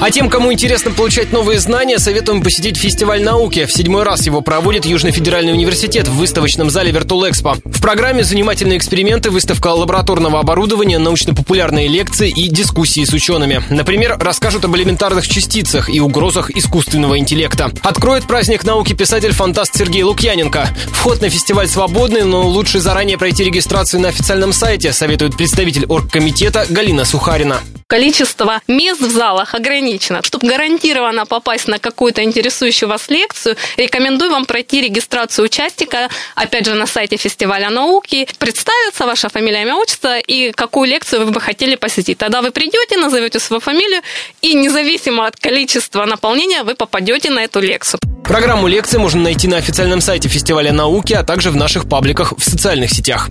А тем, кому интересно получать новые знания, советуем посетить фестиваль науки. В седьмой раз его проводит Южный федеральный университет в выставочном зале Виртулэкспо. В программе занимательные эксперименты, выставка лабораторного оборудования, научно-популярные лекции и дискуссии с учеными. Например, расскажут об элементарных частицах и угрозах искусственного интеллекта. Откроет праздник науки писатель-фантаст Сергей Лукьяненко. Вход на фестиваль свободный, но лучше заранее пройти регистрацию на официальном сайте, советует представитель оргкомитета Галина Сухарина количество мест в залах ограничено. Чтобы гарантированно попасть на какую-то интересующую вас лекцию, рекомендую вам пройти регистрацию участника, опять же, на сайте фестиваля науки, представиться, ваша фамилия, имя, отчество и какую лекцию вы бы хотели посетить. Тогда вы придете, назовете свою фамилию, и независимо от количества наполнения вы попадете на эту лекцию. Программу лекции можно найти на официальном сайте фестиваля науки, а также в наших пабликах в социальных сетях.